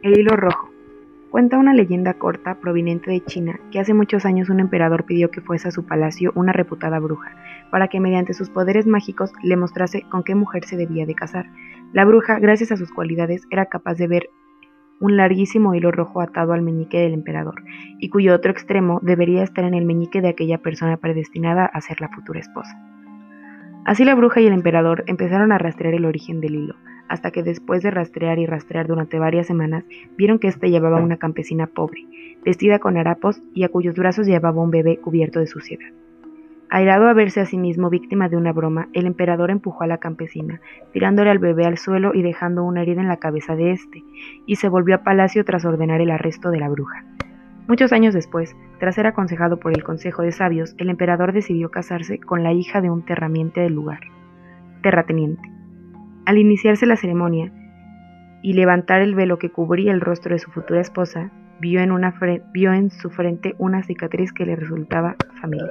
El hilo rojo. Cuenta una leyenda corta proveniente de China que hace muchos años un emperador pidió que fuese a su palacio una reputada bruja, para que mediante sus poderes mágicos le mostrase con qué mujer se debía de casar. La bruja, gracias a sus cualidades, era capaz de ver un larguísimo hilo rojo atado al meñique del emperador, y cuyo otro extremo debería estar en el meñique de aquella persona predestinada a ser la futura esposa. Así la bruja y el emperador empezaron a rastrear el origen del hilo, hasta que después de rastrear y rastrear durante varias semanas, vieron que éste llevaba una campesina pobre, vestida con harapos y a cuyos brazos llevaba un bebé cubierto de suciedad. Airado a verse a sí mismo víctima de una broma, el emperador empujó a la campesina, tirándole al bebé al suelo y dejando una herida en la cabeza de éste, y se volvió a palacio tras ordenar el arresto de la bruja. Muchos años después, tras ser aconsejado por el Consejo de Sabios, el emperador decidió casarse con la hija de un terramiente del lugar, terrateniente. Al iniciarse la ceremonia y levantar el velo que cubría el rostro de su futura esposa, vio en, en su frente una cicatriz que le resultaba familiar.